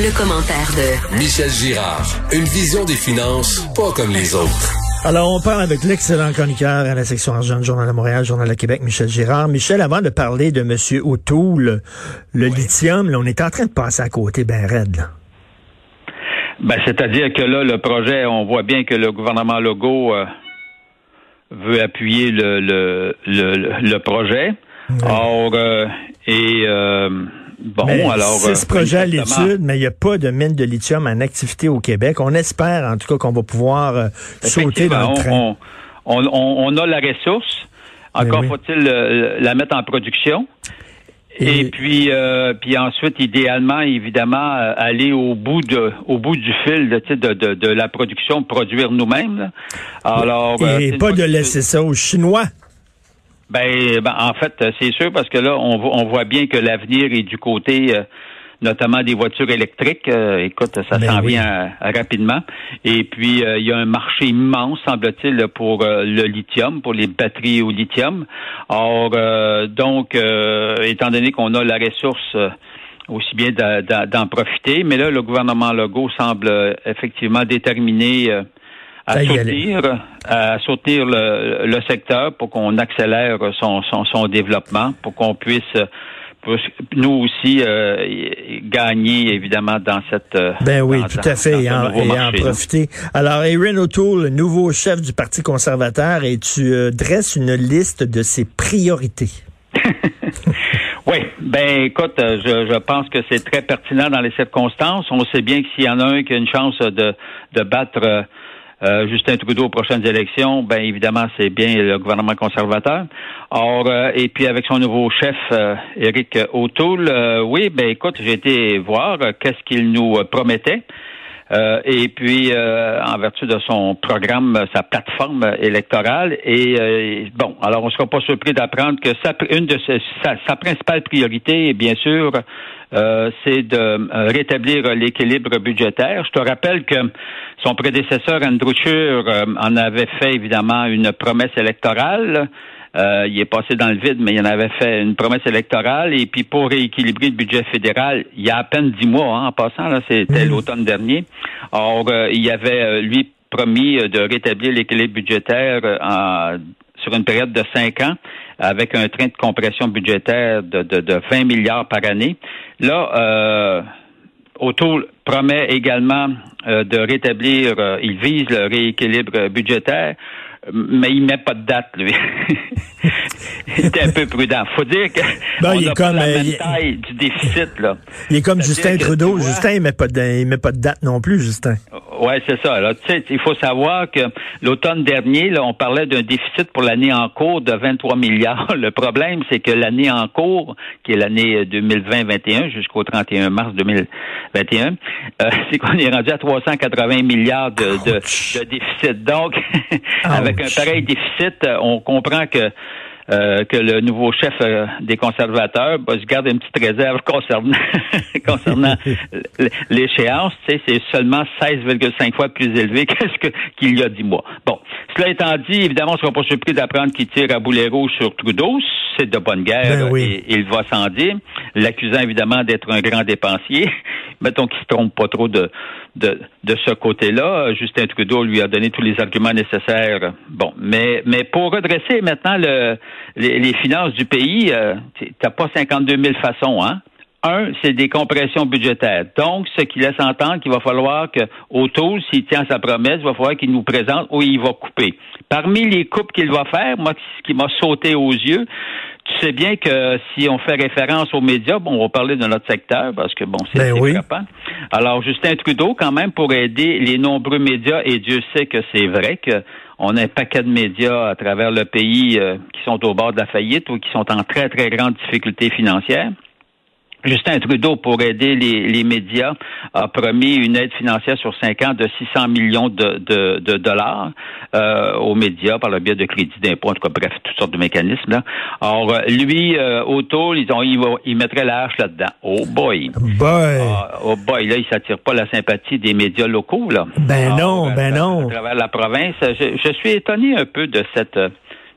Le, commentaire de Michel Girard. Une vision des finances pas comme les autres. Alors, on parle avec l'excellent chroniqueur à la section argent du Journal de Montréal, Journal de Québec, Michel Girard. Michel, avant de parler de M. O'Toole, le lithium, là, on est en train de passer à côté ben raide. Là. Ben, c'est-à-dire que là, le projet, on voit bien que le gouvernement Legault euh, veut appuyer le, le, le, le projet. Or, euh, et euh, bon, alors. C'est ce projet à l'étude, mais il n'y a pas de mine de lithium en activité au Québec. On espère, en tout cas, qu'on va pouvoir sauter dans le train. On, on, on, a la ressource. Encore faut-il la mettre en production. Et, puis, euh, puis ensuite, idéalement, évidemment, euh, aller au bout de, au bout du fil de, de, de, la production, produire nous-mêmes. Alors, et euh, pas de laisser ça aux Chinois. Ben, ben, en fait, c'est sûr parce que là, on, on voit bien que l'avenir est du côté notamment des voitures électriques. Euh, écoute, ça ben s'en vient euh, rapidement. Et puis, euh, il y a un marché immense, semble-t-il, pour le lithium, pour les batteries au lithium. Or, donc, étant donné qu'on a la ressource aussi bien d'en profiter, mais là, le gouvernement Legault semble effectivement déterminé à soutenir, à soutenir le, le secteur pour qu'on accélère son, son, son développement, pour qu'on puisse nous aussi euh, gagner évidemment dans cette euh, ben oui tout à fait et en, profiter. Alors Erin O'Toole nouveau chef du Parti conservateur et tu euh, dresses une liste de ses priorités. Oui ben écoute je, je pense que c'est très pertinent dans les circonstances. On sait bien que s'il y en a un qui a une chance de de battre euh, Justin Trudeau aux prochaines élections, ben évidemment, c'est bien le gouvernement conservateur. Or, euh, et puis avec son nouveau chef, euh, Éric O'Toole, oui, ben écoute, j'ai été voir qu'est-ce qu'il nous promettait. et puis, en vertu de son programme, sa plateforme électorale. Et bon, alors on ne sera pas surpris d'apprendre que sa, une de ses, sa, sa principale priorité est bien sûr euh, c'est de euh, rétablir l'équilibre budgétaire. Je te rappelle que son prédécesseur, Andrew Scheer, euh, en avait fait évidemment une promesse électorale. il est passé dans le vide, mais il en avait fait une promesse électorale. Et puis pour rééquilibrer le budget fédéral, il y a à peine dix mois, hein, en passant, là, c'était mmh. l'automne dernier. Or, il avait lui promis de rétablir l'équilibre budgétaire sur une période de cinq ans avec un train de compression budgétaire de, de, de 20 milliards par année. Là, euh, Autour promet également euh, de rétablir, euh, il vise le rééquilibre budgétaire, mais il met pas de date, lui. il était un peu prudent. Faut dire que il est comme, la même taille du déficit, là. Il est comme Justin Trudeau. Justin, il met pas de, il met pas de date non plus, Justin. Oui, c'est ça. Là, il faut savoir que l'automne dernier, là, on parlait d'un déficit pour l'année en cours de 23 milliards. Le problème, c'est que l'année en cours, qui est l'année 2020-21 jusqu'au 31 mars 2021, euh, c'est qu'on est rendu à 380 milliards de, de, déficit. Donc, avec un pareil déficit, on comprend que euh, que le nouveau chef euh, des conservateurs bah, se garde une petite réserve concernant concernant l'échéance. Tu sais, c'est seulement 16,5 fois plus élevé que ce qu'il y a dix mois. Bon, cela étant dit, évidemment, on ne sera pas surpris d'apprendre qu'il tire à boulet rouge sur Trudeau. C'est de bonne guerre ben et il va sans dire, l'accusant évidemment d'être un grand dépensier. Mettons qu'il se trompe pas trop de, de, de ce côté-là. Justin Trudeau lui a donné tous les arguments nécessaires. Bon, mais, mais pour redresser maintenant le, les, finances du pays, euh, t'as pas 52 000 façons, hein? Un, c'est des compressions budgétaires. Donc, ce qui laisse entendre qu'il va falloir que, autour, s'il tient sa promesse, il va falloir qu'il nous présente où il va couper. Parmi les coupes qu'il va faire, moi, ce qui m'a sauté aux yeux, tu sais bien que si on fait référence aux médias, bon, on va parler de notre secteur parce que bon, c'est ben Alors, Justin Trudeau, quand même, pour aider les nombreux médias, et Dieu sait que c'est vrai que on a un paquet de médias à travers le pays euh, qui sont au bord de la faillite ou qui sont en très, très grande difficulté financière. Justin Trudeau, pour aider les, les, médias, a promis une aide financière sur cinq ans de 600 millions de, de, de dollars euh, aux médias par le biais de crédits d'impôt, en tout cas, bref, toutes sortes de mécanismes. Là. Alors, euh, lui, euh, O'Toole, ils ont, il, va, il mettrait la hache là-dedans. Oh boy! Boy! Ah, oh boy, là, il s'attire pas la sympathie des médias locaux, là. Ben non, Alors, ben à- non. À travers la province, je, je suis étonné un peu de cette...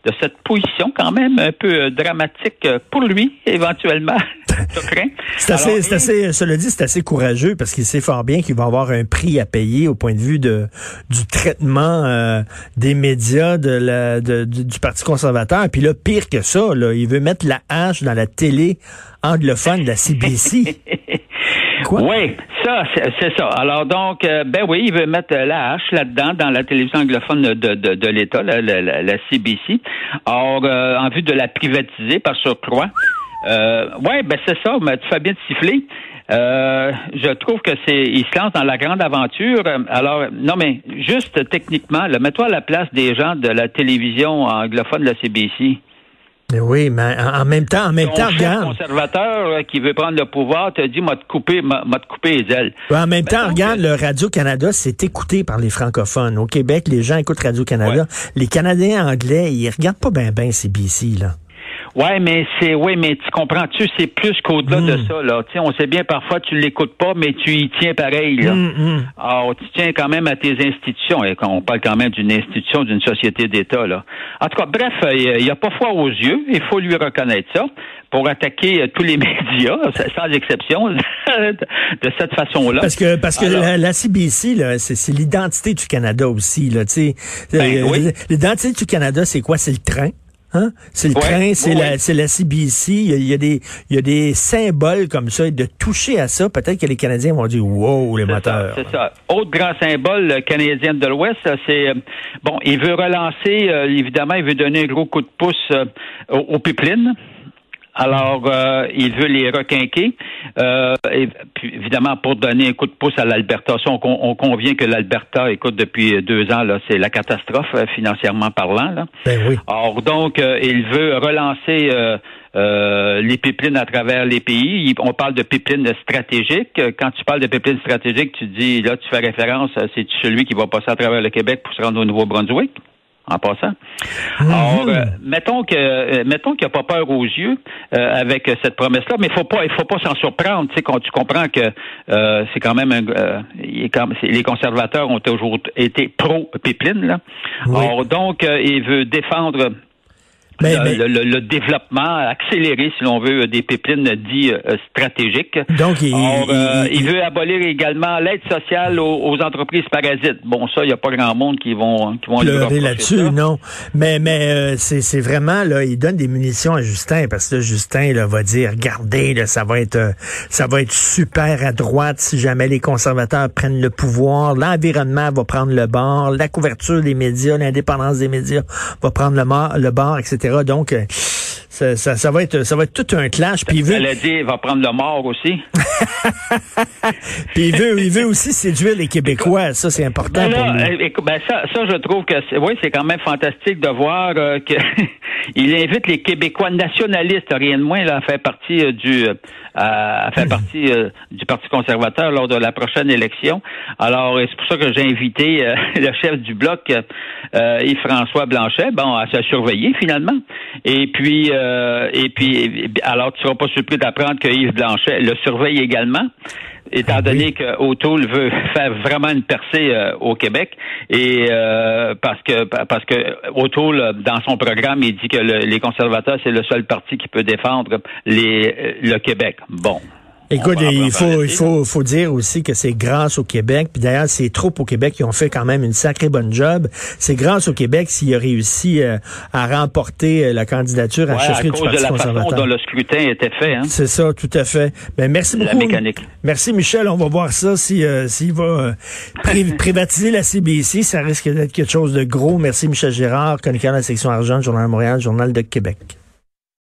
euh, de cette position quand même un peu euh, dramatique euh, pour lui, éventuellement. C'est assez, c'est et- assez, cela dit, c'est assez courageux parce qu'il sait fort bien qu'il va avoir un prix à payer au point de vue de du traitement euh, des médias de la, de- du, du Parti conservateur. Puis là, pire que ça, là, il veut mettre la hache dans la télé anglophone de la CBC. Quoi? Oui, ça, c'est ça. Alors donc, euh, ben oui, il veut mettre la hache là-dedans dans la télévision anglophone de, de, de l'État, la, la, la- CBC. Or, euh, en vue de la privatiser par surcroît. Euh, ouais, ben c'est ça, mais tu fais bien de siffler. Euh, je trouve que c'est, il se lance dans la grande aventure. Alors, non, mais juste techniquement, mets-toi à la place des gens de la télévision anglophone de la CBC. Mais oui, mais en, même temps, en même Ton temps, regarde. conservateur euh, qui veut prendre le pouvoir te dit, m'a te couper, m'a te couper les ailes. En même temps, donc, regarde, le Radio-Canada, c'est écouté par les francophones. Au Québec, les gens écoutent Radio-Canada. Les Canadiens anglais, ils regardent pas bien ben CBC, là. Ouais, mais c'est oui, mais tu comprends-tu, c'est plus qu'au-delà de ça, là. Tu sais, on sait bien parfois tu l'écoutes pas, mais tu y tiens pareil, là. Hum, hum. Alors, tu tiens quand même à tes institutions. Et quand on parle quand même d'une institution, d'une société d'État, là. En tout cas, bref, euh, il n'y a pas foi aux yeux. Il faut lui reconnaître ça pour attaquer euh, tous les médias, sans exception, de cette façon-là. Parce que parce que Alors- la, la CBC là, c'est l'identité du Canada aussi là, tu sais. Ben Euh, oui. L'identité du Canada, c'est quoi? C'est le train? Hein? C'est le Ouais, train, c'est la CBC, il y, a, il y a des il y a des symboles comme ça et de toucher à ça, peut-être que les Canadiens vont dire wow les moteurs. C'est ça. Autre grand symbole euh, canadien de l'Ouest, euh, c'est euh, bon, il veut relancer, euh, évidemment, il veut donner un gros coup de pouce euh, aux, aux pipelines. Alors, euh, il veut les requinquer. Euh, et puis, évidemment, pour donner un coup de pouce à l'Alberta, Ça, on, on convient que l'Alberta, écoute, depuis deux ans, là, c'est la catastrophe euh, financièrement parlant. Là. Ben oui. Or, donc, euh, il veut relancer euh, les pipelines à travers les pays. Il- on parle de pipelines stratégiques. Quand tu parles de pipelines stratégiques, tu dis, là, tu fais référence, à- c'est celui qui va passer à travers le Québec pour se rendre au Nouveau-Brunswick, en passant. Or, euh, mettons que, euh, mettons qu'il n'y a pas peur aux yeux euh, avec cette promesse-là, mais il faut pas, il faut pas s'en surprendre. Tu sais, quand tu comprends que euh, c'est quand même, un, euh, il est quand- c'est- les conservateurs ont toujours été pro pipeline. Là. Oui. Or, donc, euh, il veut défendre Mais- le, mais- le- développement, accélérer, si l'on veut, des pipelines dits euh, stratégiques. Donc il, Or, euh, il- il veut abolir également l'aide sociale aux, aux entreprises parasites. Bon, ça, il n'y a pas grand monde qui vont, qui vont pleurer là-dessus, non. Mais mais euh, c'est vraiment là, il donne des munitions à Justin parce que là, Justin là, va dire, regardez, là, ça va être euh, ça va être super à droite si jamais les conservateurs prennent le pouvoir, l'environnement va prendre le bord, la couverture des médias, l'indépendance des médias va prendre le, le bord, etc. Donc euh, ça, ça, ça va être ça va être tout un clash. Puis il veut Elle a dit, il va prendre le mort aussi. puis il veut il veut aussi séduire les Québécois. Ça c'est important Ben pour lui. écoute, ben ça, ça, je trouve que c'est, oui, c'est quand même fantastique de voir euh, que il invite les Québécois nationalistes, rien de moins, là, à faire partie euh, du euh, à, faire partie euh, du Parti conservateur lors de la prochaine élection. Alors, c'est pour ça que j'ai invité euh, le chef du bloc, Yves-François Blanchet, bon, à se surveiller finalement. Et puis, euh, et puis, alors, tu seras pas surpris d'apprendre que Yves Blanchet le surveille également étant donné que O'Toole veut faire vraiment une percée euh, au Québec et euh, parce que parce que O'Toole dans son programme il dit que le- les conservateurs c'est le seul parti qui peut défendre les euh, le Québec. Bon. Écoute, il faut, il faut, faut dire aussi que c'est grâce au Québec. Puis d'ailleurs, ces troupes au Québec qui ont fait quand même une sacrée bonne job. C'est grâce au Québec s'il a réussi euh, à remporter euh, la candidature à Ouais, la à du cause de Parti la façon conservateur. dont le scrutin était fait. Hein? C'est ça, tout à fait. Ben, merci La beaucoup. mécanique. Merci Michel. On va voir ça si euh, s'il va euh, pri- privatiser la CBC. Ça risque d'être quelque chose de gros. Merci Michel Gérard, chroniqueur de la section argent, Journal de Montréal, Journal de Québec.